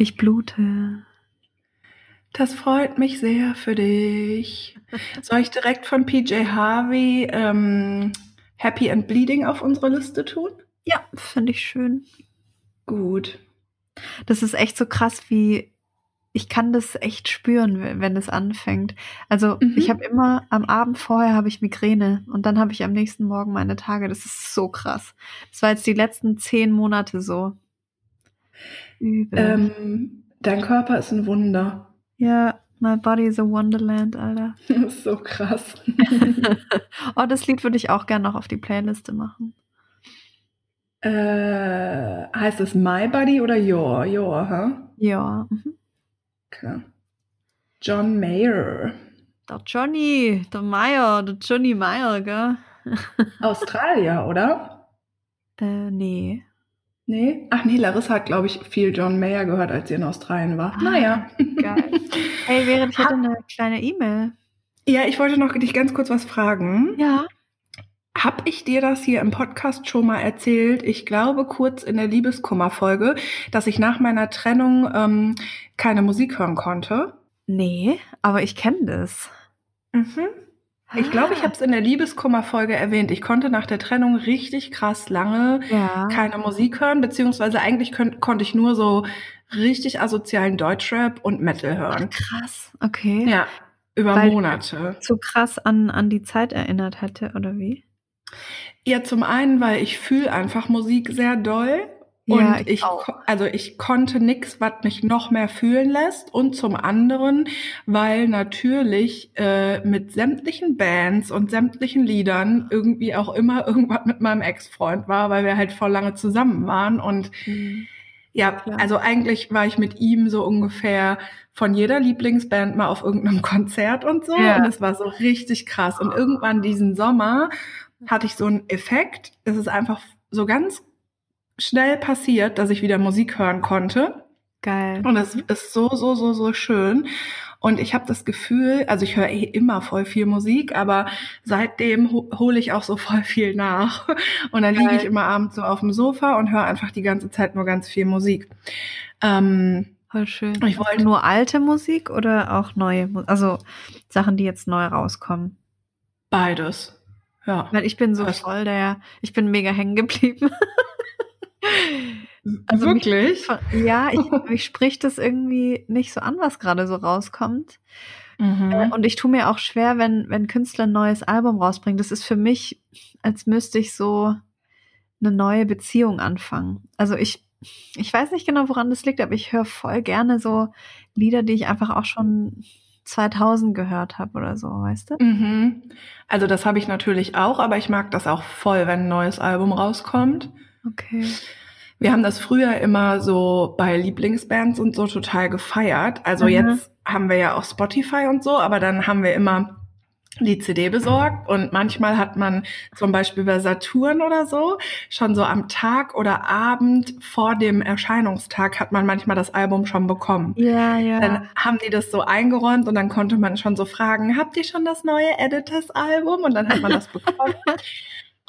Ich blute. Das freut mich sehr für dich. Soll ich direkt von PJ Harvey ähm, Happy and Bleeding auf unsere Liste tun? Ja, finde ich schön. Gut. Das ist echt so krass, wie ich kann das echt spüren, wenn es anfängt. Also Mhm. ich habe immer am Abend vorher habe ich Migräne und dann habe ich am nächsten Morgen meine Tage. Das ist so krass. Das war jetzt die letzten zehn Monate so. Übel. Ähm, dein Körper ist ein Wunder. ja, my body is a wonderland, Alter. Das ist so krass. oh, das Lied würde ich auch gerne noch auf die Playliste machen. äh, heißt es My Body oder Your? Your, hä? Ja. Mhm. Okay. John Mayer. Der Johnny, der Meyer, der Johnny Meyer, gell? Australier, oder? Äh, nee. Nee? Ach nee, Larissa hat, glaube ich, viel John Mayer gehört, als sie in Australien war. Ah. Naja. Geil. Hey, während ich hätte eine kleine E-Mail. Ja, ich wollte noch dich ganz kurz was fragen. Ja. Hab ich dir das hier im Podcast schon mal erzählt? Ich glaube kurz in der Liebeskummer-Folge, dass ich nach meiner Trennung ähm, keine Musik hören konnte. Nee, aber ich kenne das. Mhm. Ich glaube, ich Ah. habe es in der Liebeskummer-Folge erwähnt. Ich konnte nach der Trennung richtig krass lange Ja. keine Musik hören, beziehungsweise eigentlich könnt, konnte ich nur so richtig asozialen Deutschrap und Metal hören. Krass. Okay. Ja, über Weil- Monate. So krass an, an die Zeit erinnert hätte, oder wie? Ja, zum einen, weil ich fühle einfach Musik sehr doll. Ja, Und ich ich, also ich konnte nix, was mich noch mehr fühlen lässt. Und zum anderen, weil natürlich äh, mit sämtlichen Bands und sämtlichen Liedern irgendwie auch immer irgendwas mit meinem Ex-Freund war, weil wir halt voll lange zusammen waren. Und ja, Klar. also eigentlich war ich mit ihm so ungefähr von jeder Lieblingsband mal auf irgendeinem Konzert und so. Ja. Und es war so richtig krass. Und irgendwann diesen Sommer hatte ich so einen Effekt. Es ist einfach so ganz schnell passiert, dass ich wieder Musik hören konnte. Geil. Und es ist so, so, so, so schön. Und ich habe das Gefühl, also ich höre eh immer voll viel Musik, aber seitdem ho hole ich auch so voll viel nach. Und dann liege ich immer abends so auf dem Sofa und höre einfach die ganze Zeit nur ganz viel Musik. Ähm, Voll schön. Ich wollte- nur alte Musik oder auch neue Musik? Also Sachen, die jetzt neu rauskommen. beides. Ja. Weil ich bin so voll der, ich bin mega hängen geblieben. Also mich- Wirklich? ja, ich, mich spricht das irgendwie nicht so an, was gerade so rauskommt. Äh, Mhm. Und ich tue mir auch schwer, wenn, wenn Künstler ein neues Album rausbringen. Das ist für mich, als müsste ich so eine neue Beziehung anfangen. Also ich, ich weiß nicht genau, woran das liegt, aber ich höre voll gerne so Lieder, die ich einfach auch schon 2000 gehört habe oder so, weißt du? Mhm. Also das habe ich natürlich auch, aber ich mag das auch voll, wenn ein neues Album rauskommt. Okay. Wir haben das früher immer so bei Lieblingsbands und so total gefeiert. Also Mhm. jetzt haben wir ja auch Spotify und so, aber dann haben wir immer die CD besorgt und manchmal hat man zum Beispiel bei Saturn oder so schon so am Tag oder Abend vor dem Erscheinungstag hat man manchmal das Album schon bekommen. Ja, ja. Dann haben die das so eingeräumt und dann konnte man schon so fragen, habt ihr schon das neue Editors-Album? Und dann hat man das bekommen.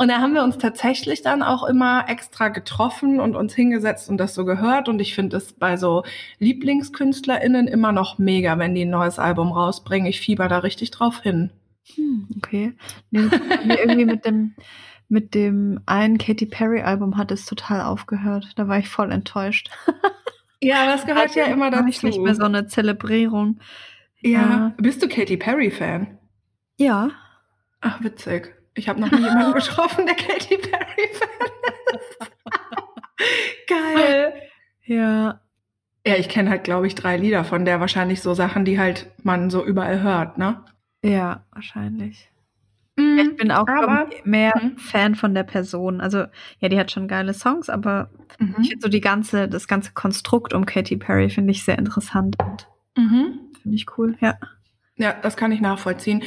Und da haben wir uns tatsächlich dann auch immer extra getroffen und uns hingesetzt und das so gehört. Und ich finde es bei so LieblingskünstlerInnen immer noch mega, wenn die ein neues Album rausbringen. Ich fieber da richtig drauf hin. Hm, okay. Nee, irgendwie mit dem, mit dem einen Katy Perry Album hat es total aufgehört. Da war ich voll enttäuscht. Ja, das gehört ja immer War ich dazu. nicht mehr so eine Zelebrierung. ja. Bist du Katy Perry-Fan? Ja. Ach, witzig. Ich habe noch nie jemanden getroffen, der Katy Perry-Fan ist. Geil. Ja. Ja, ich kenne halt, glaube ich, drei Lieder von der. Wahrscheinlich so Sachen, die halt man so überall hört, ne? Ja, wahrscheinlich. Ich bin auch aber- ich, mehr Mhm. Fan von der Person. Also, ja, die hat schon geile Songs, aber Mhm. ich finde so die ganze, das ganze Konstrukt um Katy Perry finde ich sehr interessant und Mhm. finde ich cool, ja. Ja, das kann ich nachvollziehen.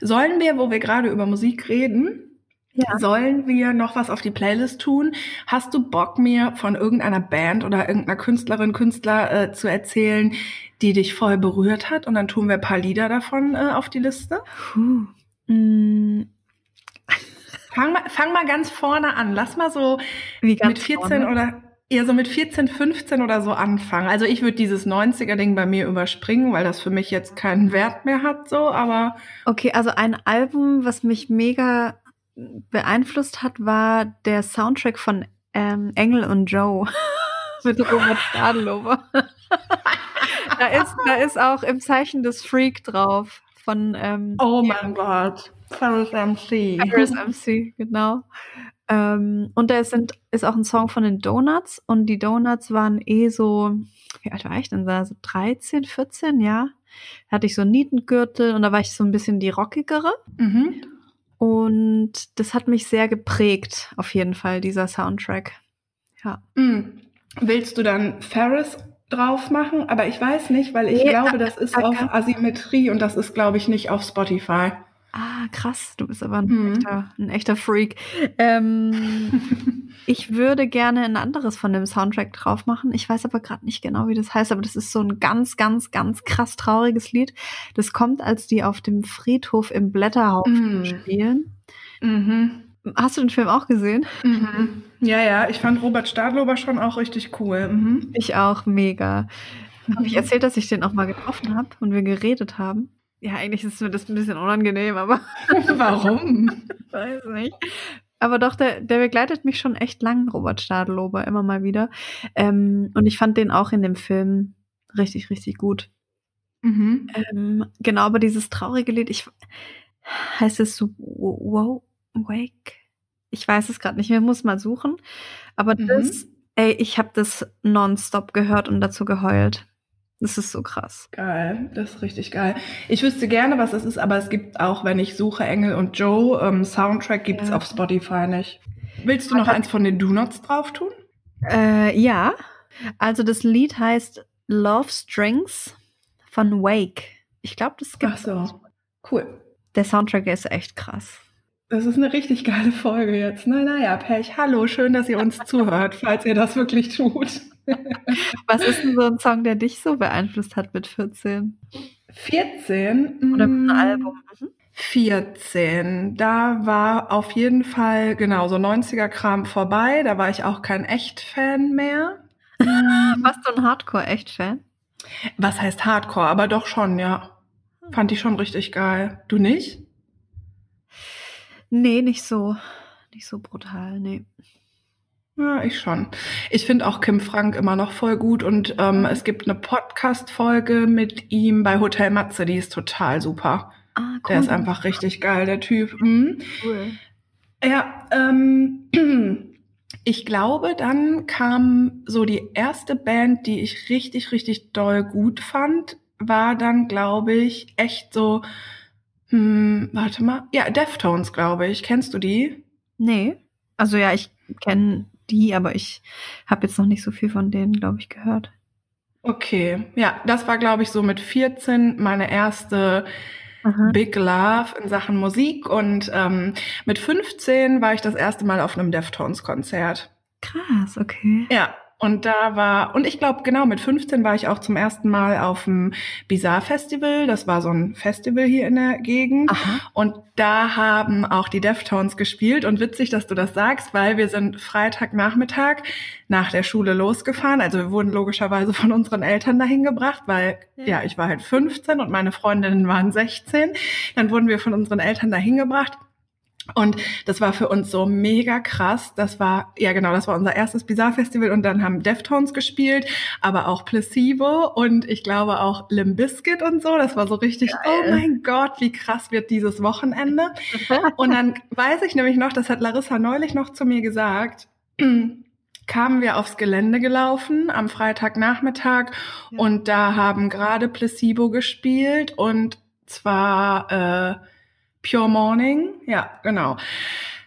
Sollen wir, wo wir gerade über Musik reden, Ja. sollen wir noch was auf die Playlist tun? Hast du Bock, mir von irgendeiner Band oder irgendeiner Künstlerin, Künstler äh, zu erzählen, die dich voll berührt hat? Und dann tun wir ein paar Lieder davon äh, auf die Liste. Puh. Mm, Fang mal, fang mal ganz vorne an. Lass mal so mit 14 vorne. oder eher so mit 14, 15 oder so anfangen. Also ich würde dieses 90er-Ding bei mir überspringen, weil das für mich jetzt keinen Wert mehr hat, so, aber. Okay, also ein Album, was mich mega beeinflusst hat, war der Soundtrack von ähm, Engel und Joe mit Robert Stadelober. da, ist, da ist auch im Zeichen des Freak drauf von. Ähm, oh mein Gott. Ferris MC. Ferris MC, genau. Ähm, und da ist, ist auch ein Song von den Donuts und die Donuts waren eh so, wie alt war ich denn da? So 13, 14, ja. Da hatte ich so einen Nietengürtel und da war ich so ein bisschen die rockigere. Mhm. Und das hat mich sehr geprägt, auf jeden Fall, dieser Soundtrack. Ja. Mhm. Willst du dann Ferris drauf machen? Aber ich weiß nicht, weil ich nee, glaube, das ist auf Asymmetrie und das ist, glaube ich, nicht auf Spotify. Ah, krass, du bist aber ein, mhm. echter, ein echter Freak. Ähm, ich würde gerne ein anderes von dem Soundtrack drauf machen. Ich weiß aber gerade nicht genau, wie das heißt, aber das ist so ein ganz, ganz, ganz krass trauriges Lied. Das kommt, als die auf dem Friedhof im Blätterhaufen mhm. spielen. Mhm. Hast du den Film auch gesehen? Mhm. Ja, ja, ich fand Robert Stadlober schon auch richtig cool. Mhm. Ich auch, mega. Habe ich erzählt, dass ich den auch mal getroffen habe und wir geredet haben? Ja, eigentlich ist mir das ein bisschen unangenehm, aber. Warum? Weiß nicht. Aber doch, der, der begleitet mich schon echt lang, Robert Stadelober, immer mal wieder. Ähm, und ich fand den auch in dem Film richtig, richtig gut. Mhm. Ähm, genau, aber dieses traurige Lied, ich heißt es so Wow, Wake? Ich weiß es gerade nicht mehr, muss mal suchen. Aber mhm. das, ey, ich habe das nonstop gehört und dazu geheult. Das ist so krass. Geil, das ist richtig geil. Ich wüsste gerne, was es ist, aber es gibt auch, wenn ich suche Engel und Joe, ähm, Soundtrack gibt's ja. auf Spotify nicht. Willst du noch eins von den Do-Nots drauf tun? Äh, ja. Also das Lied heißt Love Strings von Wake. Ich glaube, das gibt's. Ach so, cool. Der Soundtrack ist echt krass. Das ist eine richtig geile Folge jetzt. Na, naja, Pech, hallo, schön, dass ihr uns zuhört, falls ihr das wirklich tut. Was ist denn so ein Song, der dich so beeinflusst hat mit 14? 14? Oder ein mm, Album? 14. Da war auf jeden Fall, genau, so 90er-Kram vorbei. Da war ich auch kein Echt-Fan mehr. Warst du ein Hardcore-Echt-Fan? Was heißt Hardcore? Aber doch schon, ja. Fand ich schon richtig geil. Du nicht? Nee, nicht so. Nicht so brutal, nee. Ja, ich schon. Ich finde auch Kim Frank immer noch voll gut und ähm, es gibt eine Podcast-Folge mit ihm bei Hotel Matze, die ist total super. Ah, cool. Der ist einfach richtig geil, der Typ. Mhm. Cool. Ja, ähm, ich glaube, dann kam so die erste Band, die ich richtig, richtig doll gut fand, war dann, glaube ich, echt so, hm, warte mal, ja, Deftones, glaube ich. Kennst du die? Nee. Also ja, ich kenne die, aber ich habe jetzt noch nicht so viel von denen, glaube ich, gehört. Okay, ja, das war, glaube ich, so mit 14 meine erste Aha. Big Love in Sachen Musik und ähm, mit 15 war ich das erste Mal auf einem Deftones-Konzert. Krass, okay. Ja, und da war, und ich glaube, genau, mit 15 war ich auch zum ersten Mal auf dem Bizarre Festival. Das war so ein Festival hier in der Gegend. Aha. Und da haben auch die Deftones gespielt. Und witzig, dass du das sagst, weil wir sind Freitagnachmittag nach der Schule losgefahren. Also wir wurden logischerweise von unseren Eltern dahin gebracht, weil, ja, ja ich war halt 15 und meine Freundinnen waren 16. Dann wurden wir von unseren Eltern dahin gebracht. Und das war für uns so mega krass. Das war, ja genau, das war unser erstes Bizarre Festival und dann haben Deftones gespielt, aber auch Placebo und ich glaube auch Limp Bizkit und so. Das war so richtig, Geil. oh mein Gott, wie krass wird dieses Wochenende. und dann weiß ich nämlich noch, das hat Larissa neulich noch zu mir gesagt, kamen wir aufs Gelände gelaufen am Freitagnachmittag ja. und da haben gerade Placebo gespielt und zwar äh, Pure Morning, ja, genau.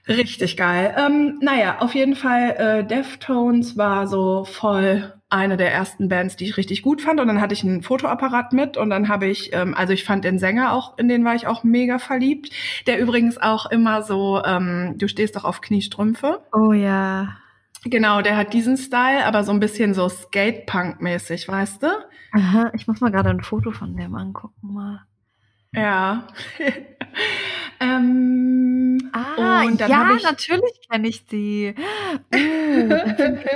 Richtig geil. Ähm, naja, auf jeden Fall, äh, Deftones war so voll eine der ersten Bands, die ich richtig gut fand. Und dann hatte ich einen Fotoapparat mit und dann habe ich, ähm, also ich fand den Sänger auch, in den war ich auch mega verliebt. Der übrigens auch immer so, ähm, du stehst doch auf Kniestrümpfe. Oh ja. Genau, der hat diesen Style, aber so ein bisschen so Skatepunk-mäßig, weißt du? Aha, ich muss mal gerade ein Foto von dem angucken mal. Ja. Ähm, ah, ja, ich, natürlich kenne ich die. Uh,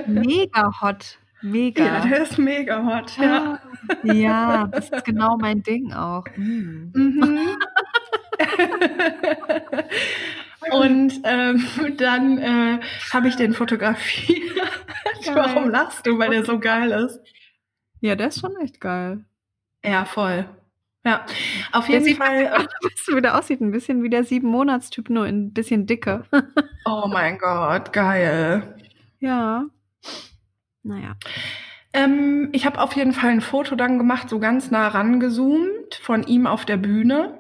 mega hot. Mega. ja, der ist mega hot. Ja. Ah, ja, das ist genau mein Ding auch. Mm. Mhm. Und ähm, dann äh, habe ich den fotografiert. Geil. Warum lachst du? Weil der so geil ist. Ja, der ist schon echt geil. Ja, voll. Ja, auf Der jeden sieht, Fall. weißt du, wie der aussieht? Ein bisschen wie der Sieben-Monats-Typ, nur ein bisschen dicker. Oh mein Gott, geil. ja. Naja. Ähm, ich habe auf jeden Fall ein Foto dann gemacht, so ganz nah rangezoomt von ihm auf der Bühne.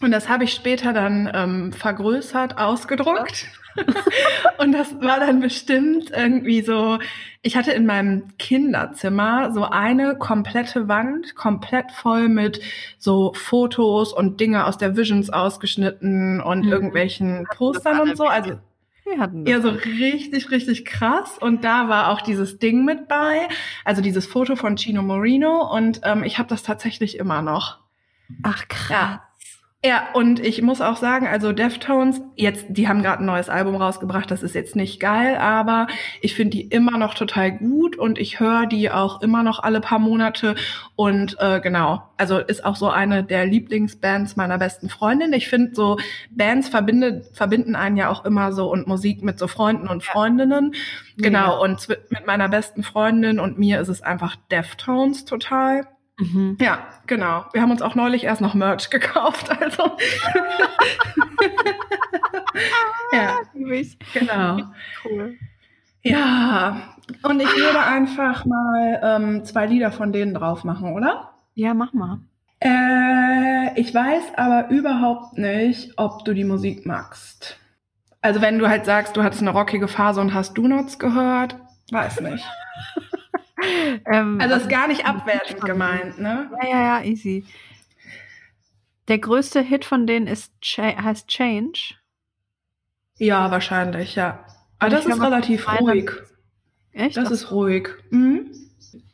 Und das habe ich später dann ähm, vergrößert, ausgedruckt. und das war dann bestimmt irgendwie so, ich hatte in meinem Kinderzimmer so eine komplette Wand, komplett voll mit so Fotos und Dinge aus der Visions ausgeschnitten und Mhm. irgendwelchen Postern und so. Also ja, so richtig, richtig krass. Und da war auch dieses Ding mit bei, also dieses Foto von Chino Moreno. Und ähm, ich habe das tatsächlich immer noch. Ach, krass. Ja. Ja, und ich muss auch sagen, also Deftones, jetzt, die haben gerade ein neues Album rausgebracht, das ist jetzt nicht geil, aber ich finde die immer noch total gut und ich höre die auch immer noch alle paar Monate. Und äh, genau, also ist auch so eine der Lieblingsbands meiner besten Freundin. Ich finde so, Bands verbindet, verbinden einen ja auch immer so und Musik mit so Freunden und Freundinnen. Genau, und zwi- mit meiner besten Freundin und mir ist es einfach Deftones total. Mhm. Ja, genau. Wir haben uns auch neulich erst noch Merch gekauft, also. ja, Lieb ich. genau. Cool. Ja, und ich würde einfach mal ähm, zwei Lieder von denen drauf machen, oder? Ja, mach mal. Äh, ich weiß aber überhaupt nicht, ob du die Musik magst. Also wenn du halt sagst, du hattest eine rockige Phase und hast Donuts gehört, weiß nicht. Ähm, Also ist gar nicht abwertend gemeint, ne? Ja, ja, ja, easy. Der größte Hit von denen ist heißt Change. Ja, wahrscheinlich, ja. Aber das ist relativ ruhig. Echt? Das ist ruhig. Mhm.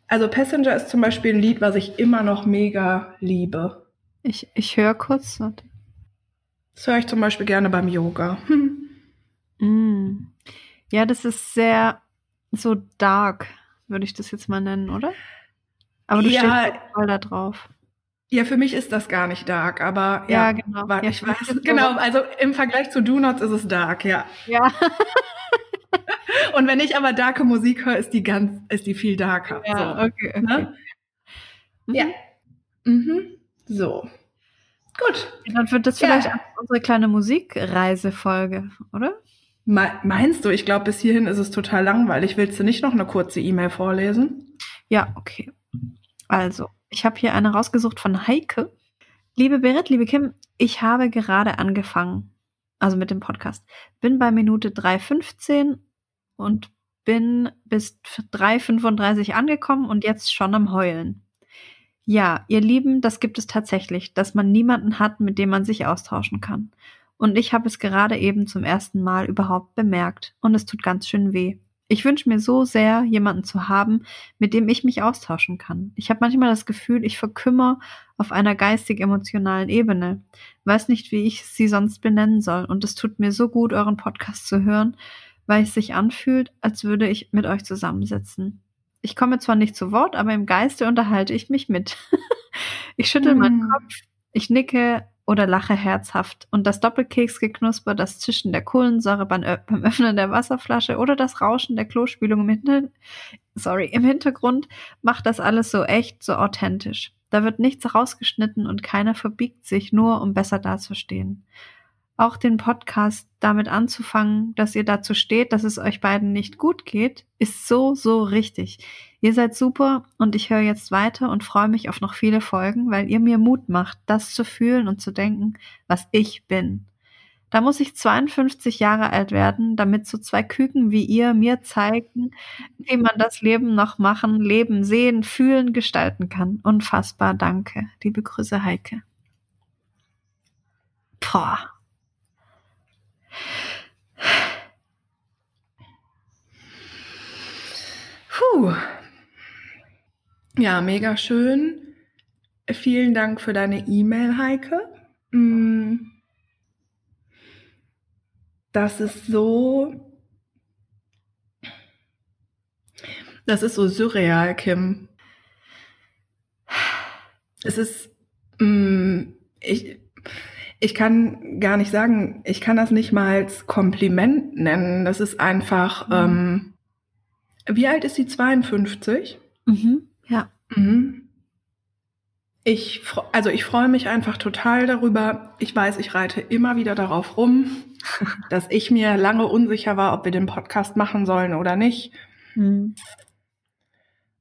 Also Passenger ist zum Beispiel ein Lied, was ich immer noch mega liebe. ich ich höre kurz. Warte. Das höre ich zum Beispiel gerne beim Yoga. Hm. Mm. Ja, das ist sehr so dark, würde ich das jetzt mal nennen, oder? Aber du Ja. stehst voll da drauf. Ja, für mich ist das gar nicht dark, aber Ja, ja, genau. wa- Ja, ich weiß, genau, so- also im Vergleich zu Do Nots ist es dark, ja. Ja. Und wenn ich aber darke Musik höre, ist die ganz, ist die viel darker. Ja, so. okay, okay. Ne? Mhm. Ja. Mhm. So. Gut. Dann wird das Ja. vielleicht auch unsere kleine Musikreisefolge, oder? Me- Meinst du, ich glaube, bis hierhin ist es total langweilig. Willst du nicht noch eine kurze E-Mail vorlesen? Ja, okay. Also, ich habe hier eine rausgesucht von Heike. Liebe Berit, liebe Kim, ich habe gerade angefangen, also mit dem Podcast. Bin bei Minute 3,15 und bin bis 3,35 angekommen und jetzt schon am Heulen. Ja, ihr Lieben, das gibt es tatsächlich, dass man niemanden hat, mit dem man sich austauschen kann. Und ich habe es gerade eben zum ersten Mal überhaupt bemerkt und es tut ganz schön weh. Ich wünsche mir so sehr, jemanden zu haben, mit dem ich mich austauschen kann. Ich habe manchmal das Gefühl, ich verkümmer auf einer geistig-emotionalen Ebene. Weiß nicht, wie ich sie sonst benennen soll. Und es tut mir so gut, euren Podcast zu hören, weil es sich anfühlt, als würde ich mit euch zusammensitzen. Ich komme zwar nicht zu Wort, aber im Geiste unterhalte ich mich mit. ich schüttel meinen Hm. Kopf, ich nicke oder lache herzhaft. Und das Doppelkeksgeknusper, das Zischen der Kohlensäure beim, Öffnen der Wasserflasche oder das Rauschen der Klospülung im, Hinter Sorry, im Hintergrund macht das alles so echt, so authentisch. Da wird nichts rausgeschnitten und keiner verbiegt sich, nur um besser dazustehen. Auch den Podcast damit anzufangen, dass ihr dazu steht, dass es euch beiden nicht gut geht, ist so, so richtig. Ihr seid super und ich höre jetzt weiter und freue mich auf noch viele Folgen, weil ihr mir Mut macht, das zu fühlen und zu denken, was ich bin. Da muss ich 52 Jahre alt werden, damit so zwei Küken wie ihr mir zeigen, wie man das Leben noch machen, leben, sehen, fühlen, gestalten kann. Unfassbar, danke. Liebe Grüße, Heike. Boah. Puh. Ja, mega schön. Vielen Dank für deine E-Mail, Heike. Mm. das ist so, das ist so surreal, Kim. Es ist, mm, ich, ich kann gar nicht sagen, ich kann das nicht mal als Kompliment nennen. Das ist einfach, mhm. ähm, wie alt ist sie? 52? Mhm, ja. Mhm. Ich, also ich freue mich einfach total darüber. Ich weiß, ich reite immer wieder darauf rum, dass ich mir lange unsicher war, ob wir den Podcast machen sollen oder nicht. Mhm.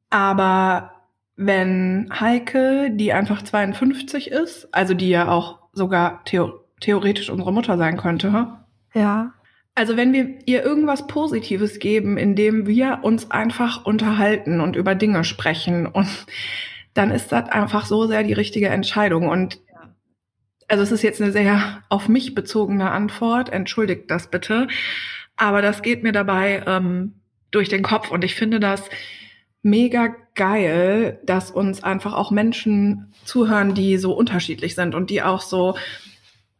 Aber wenn Heike, die einfach 52 ist, also die ja auch sogar theo theoretisch unsere Mutter sein könnte, ja. Also wenn wir ihr irgendwas Positives geben, indem wir uns einfach unterhalten und über Dinge sprechen und dann ist das einfach so sehr die richtige Entscheidung. Und also es ist jetzt eine sehr auf mich bezogene Antwort, entschuldigt das bitte, aber das geht mir dabei ähm, durch den Kopf und ich finde das mega geil, dass uns einfach auch Menschen zuhören, die so unterschiedlich sind und die auch so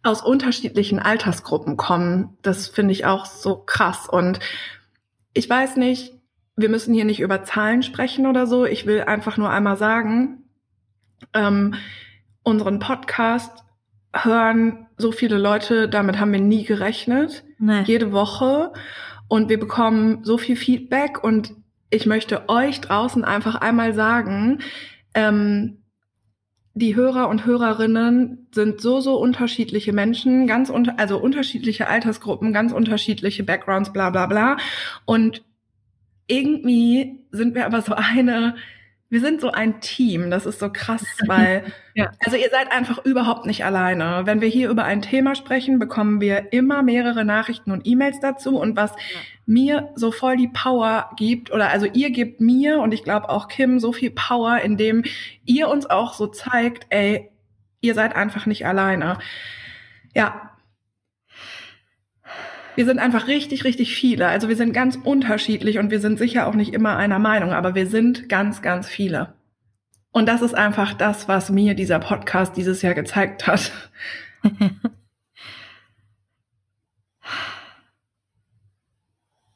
aus unterschiedlichen Altersgruppen kommen. Das finde ich auch so krass. Und ich weiß nicht, wir müssen hier nicht über Zahlen sprechen oder so. Ich will einfach nur einmal sagen, ähm, unseren Podcast hören so viele Leute, damit haben wir nie gerechnet. Nee. Jede Woche. Und wir bekommen so viel Feedback und ich möchte euch draußen einfach einmal sagen, ähm, die Hörer und Hörerinnen sind so, so unterschiedliche Menschen, ganz unter, also unterschiedliche Altersgruppen, ganz unterschiedliche Backgrounds, bla, bla, bla. Und irgendwie sind wir aber so eine, wir sind so ein Team. Das ist so krass, weil, ja. also ihr seid einfach überhaupt nicht alleine. Wenn wir hier über ein Thema sprechen, bekommen wir immer mehrere Nachrichten und E-Mails dazu. Und was ja. mir so voll die Power gibt, oder also ihr gebt mir und ich glaube auch Kim so viel Power, indem ihr uns auch so zeigt, ey, ihr seid einfach nicht alleine. Ja, wir sind einfach richtig, richtig viele. Also wir sind ganz unterschiedlich und wir sind sicher auch nicht immer einer Meinung, aber wir sind ganz, ganz viele. Und das ist einfach das, was mir dieser Podcast dieses Jahr gezeigt hat.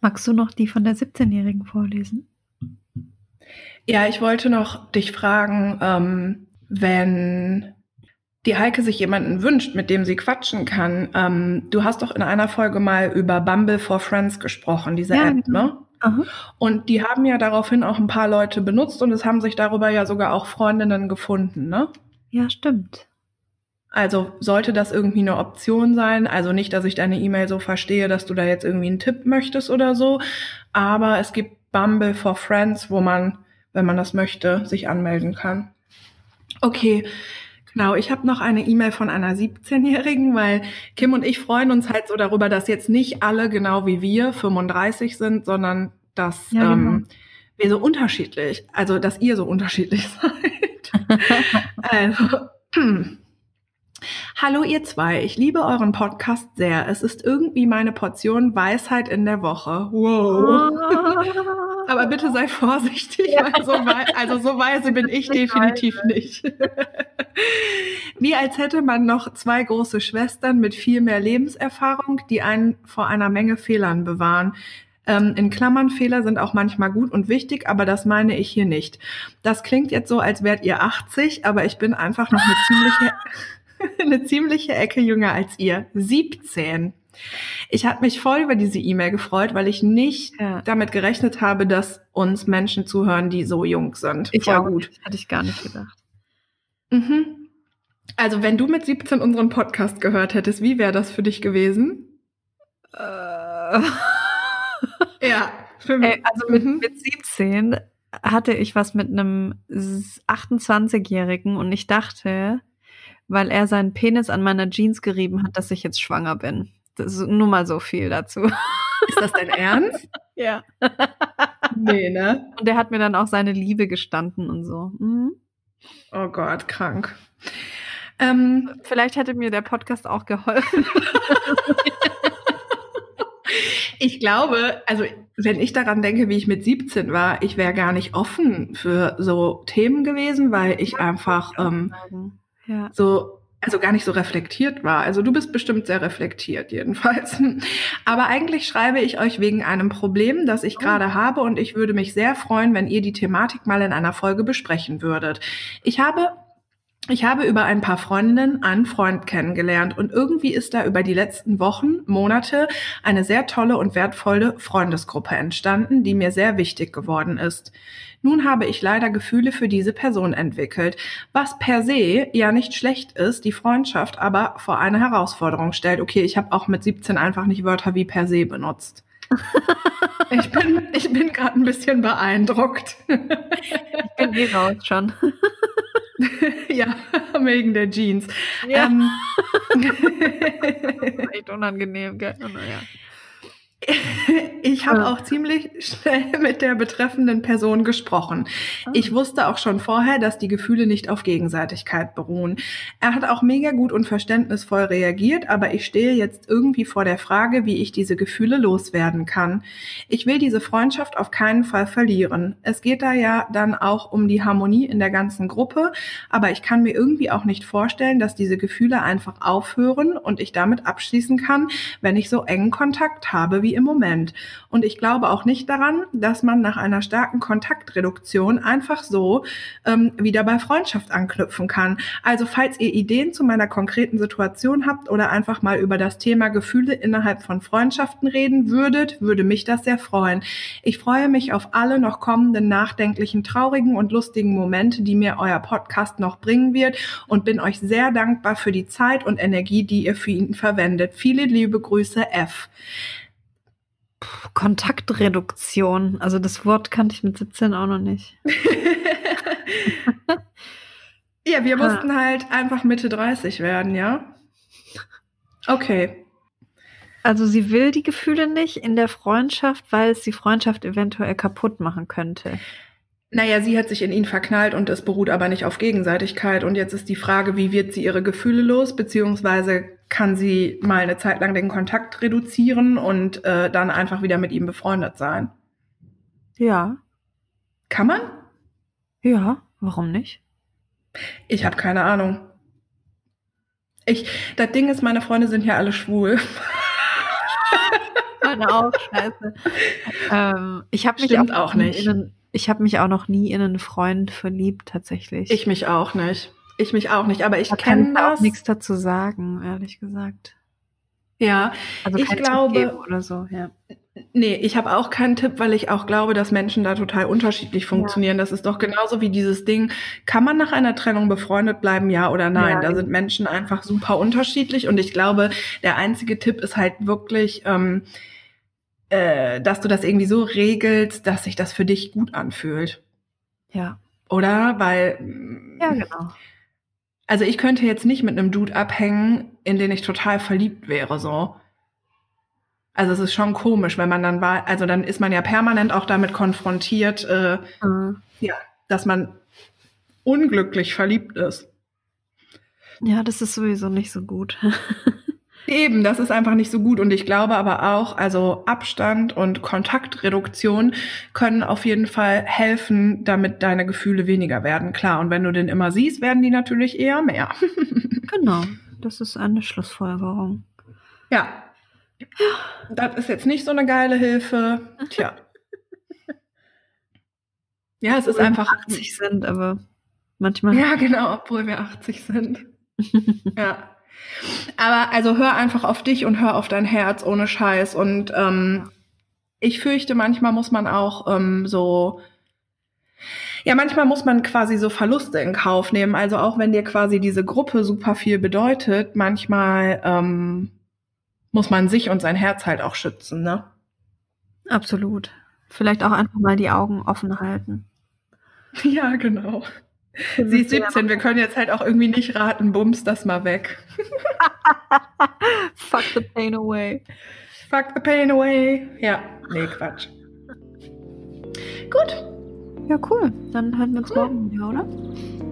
Magst du noch die von der 17-Jährigen vorlesen? Ja, ich wollte noch dich fragen, ähm, wenn die Heike sich jemanden wünscht, mit dem sie quatschen kann. Ähm, du hast doch in einer Folge mal über Bumble for Friends gesprochen, diese ja, App, ne? Aha. Und die haben ja daraufhin auch ein paar Leute benutzt und es haben sich darüber ja sogar auch Freundinnen gefunden, ne? Ja, stimmt. Also sollte das irgendwie eine Option sein. Also nicht, dass ich deine E-Mail so verstehe, dass du da jetzt irgendwie einen Tipp möchtest oder so. Aber es gibt Bumble for Friends, wo man, wenn man das möchte, sich anmelden kann. Okay, Genau, ich habe noch eine E-Mail von einer 17-Jährigen, weil Kim und ich freuen uns halt so darüber, dass jetzt nicht alle genau wie wir 35 sind, sondern dass ja, ähm, genau. wir so unterschiedlich, also dass ihr so unterschiedlich seid. also, Hallo ihr zwei, ich liebe euren Podcast sehr. Es ist irgendwie meine Portion Weisheit in der Woche. Wow. Aber bitte sei vorsichtig, ja. weil so also so weise bin ich, definitiv nicht. Wie als hätte man noch zwei große Schwestern mit viel mehr Lebenserfahrung, die einen vor einer Menge Fehlern bewahren. Ähm, in Klammern, Fehler sind auch manchmal gut und wichtig, aber das meine ich hier nicht. Das klingt jetzt so, als wärt ihr 80, aber ich bin einfach noch eine ziemliche eine ziemliche Ecke jünger als ihr. 17. Ich habe mich voll über diese E-Mail gefreut, weil ich nicht ja. damit gerechnet habe, dass uns Menschen zuhören, die so jung sind. Ich voll auch gut. Nicht. Hatte ich gar nicht gedacht. Mhm. Also, wenn du mit 17 unseren Podcast gehört hättest, wie wäre das für dich gewesen? Äh. ja. Für mich. Ey, also mit, mhm. mit 17 hatte ich was mit einem 28-Jährigen und ich dachte, weil er seinen Penis an meiner Jeans gerieben hat, dass ich jetzt schwanger bin. Das ist nur mal so viel dazu. Ist das dein Ernst? ja. Nee, ne? Und er hat mir dann auch seine Liebe gestanden und so. Mhm. Oh Gott, krank. Ähm, Vielleicht hätte mir der Podcast auch geholfen. ich glaube, also wenn ich daran denke, wie ich mit 17 war, ich wäre gar nicht offen für so Themen gewesen, weil ich einfach ähm, ja. So, also gar nicht so reflektiert war. Also du bist bestimmt sehr reflektiert jedenfalls. Aber eigentlich schreibe ich euch wegen einem Problem, das ich oh. gerade habe und ich würde mich sehr freuen, wenn ihr die Thematik mal in einer Folge besprechen würdet. Ich habe ich habe über ein paar Freundinnen einen Freund kennengelernt und irgendwie ist da über die letzten Wochen, Monate eine sehr tolle und wertvolle Freundesgruppe entstanden, die mir sehr wichtig geworden ist. Nun habe ich leider Gefühle für diese Person entwickelt, was per se ja nicht schlecht ist, die Freundschaft aber vor eine Herausforderung stellt. Okay, ich habe auch mit 17 einfach nicht Wörter wie per se benutzt. ich bin, ich bin gerade ein bisschen beeindruckt. ich bin eh raus schon. ja, wegen der Jeans. Ja. Ähm, echt unangenehm, gell? Naja. Ich habe ja. auch ziemlich schnell mit der betreffenden Person gesprochen. Ah. Ich wusste auch schon vorher, dass die Gefühle nicht auf Gegenseitigkeit beruhen. Er hat auch mega gut und verständnisvoll reagiert, aber ich stehe jetzt irgendwie vor der Frage, wie ich diese Gefühle loswerden kann. Ich will diese Freundschaft auf keinen Fall verlieren. Es geht da ja dann auch um die Harmonie in der ganzen Gruppe, aber ich kann mir irgendwie auch nicht vorstellen, dass diese Gefühle einfach aufhören und ich damit abschließen kann, wenn ich so engen Kontakt habe wie im Moment. Und ich glaube auch nicht daran, dass man nach einer starken Kontaktreduktion einfach so ähm, wieder bei Freundschaft anknüpfen kann. Also falls ihr Ideen zu meiner konkreten Situation habt oder einfach mal über das Thema Gefühle innerhalb von Freundschaften reden würdet, würde mich das sehr freuen. Ich freue mich auf alle noch kommenden nachdenklichen, traurigen und lustigen Momente, die mir euer Podcast noch bringen wird und bin euch sehr dankbar für die Zeit und Energie, die ihr für ihn verwendet. Viele liebe Grüße, F. Kontaktreduktion. Also das Wort kannte ich mit 17 auch noch nicht. ja, wir ha. mussten halt einfach Mitte 30 werden, ja? Okay. Also sie will die Gefühle nicht in der Freundschaft, weil es die Freundschaft eventuell kaputt machen könnte. Naja, sie hat sich in ihn verknallt und es beruht aber nicht auf Gegenseitigkeit. Und jetzt ist die Frage, wie wird sie ihre Gefühle los, beziehungsweise kann sie mal eine Zeit lang den Kontakt reduzieren und äh, dann einfach wieder mit ihm befreundet sein. Ja. Kann man? Ja, warum nicht? Ich habe keine Ahnung. Ich, das Ding ist, meine Freunde sind ja alle schwul. meine auch, scheiße. Ähm, ich habe mich Stimmt auch, auch nicht. In, ich habe mich auch noch nie in einen Freund verliebt, tatsächlich. Ich mich auch nicht. Ich mich auch nicht, aber ich kenne das. auch nichts dazu sagen, ehrlich gesagt. Ja, also ich glaube oder so, ja. Nee, ich habe auch keinen Tipp, weil ich auch glaube, dass Menschen da total unterschiedlich funktionieren. Ja. Das ist doch genauso wie dieses Ding, kann man nach einer Trennung befreundet bleiben, ja oder nein? Ja, da sind Menschen einfach super unterschiedlich und ich glaube, der einzige Tipp ist halt wirklich, ähm, äh, dass du das irgendwie so regelst, dass sich das für dich gut anfühlt. Ja. Oder? Weil. Ja, genau. Also ich könnte jetzt nicht mit einem Dude abhängen, in den ich total verliebt wäre, so. Also es ist schon komisch, wenn man dann war, also dann ist man ja permanent auch damit konfrontiert, äh, mhm. ja, dass man unglücklich verliebt ist. Ja, das ist sowieso nicht so gut. Eben, das ist einfach nicht so gut. Und ich glaube aber auch, also Abstand und Kontaktreduktion können auf jeden Fall helfen, damit deine Gefühle weniger werden. Klar, und wenn du den immer siehst, werden die natürlich eher mehr. genau, das ist eine Schlussfolgerung. Ja. Das ist jetzt nicht so eine geile Hilfe. Tja. Ja, es ist einfach. 80 sind, aber manchmal. Ja, genau, obwohl wir 80 sind. ja. Aber also hör einfach auf dich und hör auf dein Herz ohne Scheiß. Und ähm, ich fürchte, manchmal muss man auch ähm, so, ja, manchmal muss man quasi so Verluste in Kauf nehmen. Also auch wenn dir quasi diese Gruppe super viel bedeutet, manchmal ähm, muss man sich und sein Herz halt auch schützen, ne? Absolut. Vielleicht auch einfach mal die Augen offen halten. Ja, genau. Sie ist 17, wir können jetzt halt auch irgendwie nicht raten, bums das mal weg. Fuck the pain away. Fuck the pain away. Ja, nee, Quatsch. Gut. Ja, cool. Dann hören wir uns cool. morgen wieder, oder?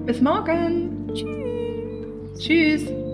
Bis morgen. Tschüss. Tschüss.